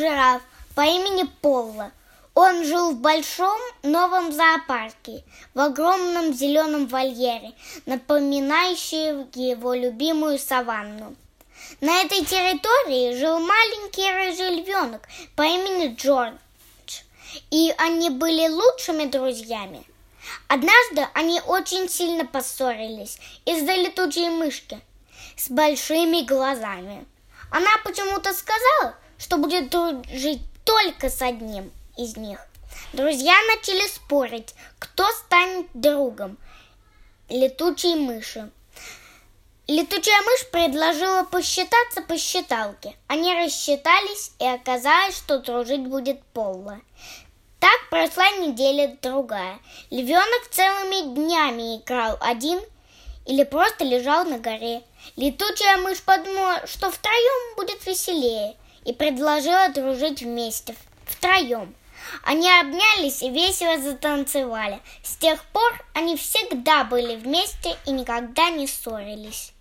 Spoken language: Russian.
жираф по имени Полла. Он жил в большом новом зоопарке, в огромном зеленом вольере, напоминающем его любимую саванну. На этой территории жил маленький рыжий львенок по имени Джордж, и они были лучшими друзьями. Однажды они очень сильно поссорились из-за летучей мышки с большими глазами. Она почему-то сказала, что будет дружить только с одним из них. Друзья начали спорить, кто станет другом летучей мыши. Летучая мышь предложила посчитаться по считалке. Они рассчитались, и оказалось, что дружить будет Полла. Так прошла неделя-другая. Львенок целыми днями играл один или просто лежал на горе. Летучая мышь подумала, что втроем будет веселее, и предложила дружить вместе, втроем. Они обнялись и весело затанцевали. С тех пор они всегда были вместе и никогда не ссорились.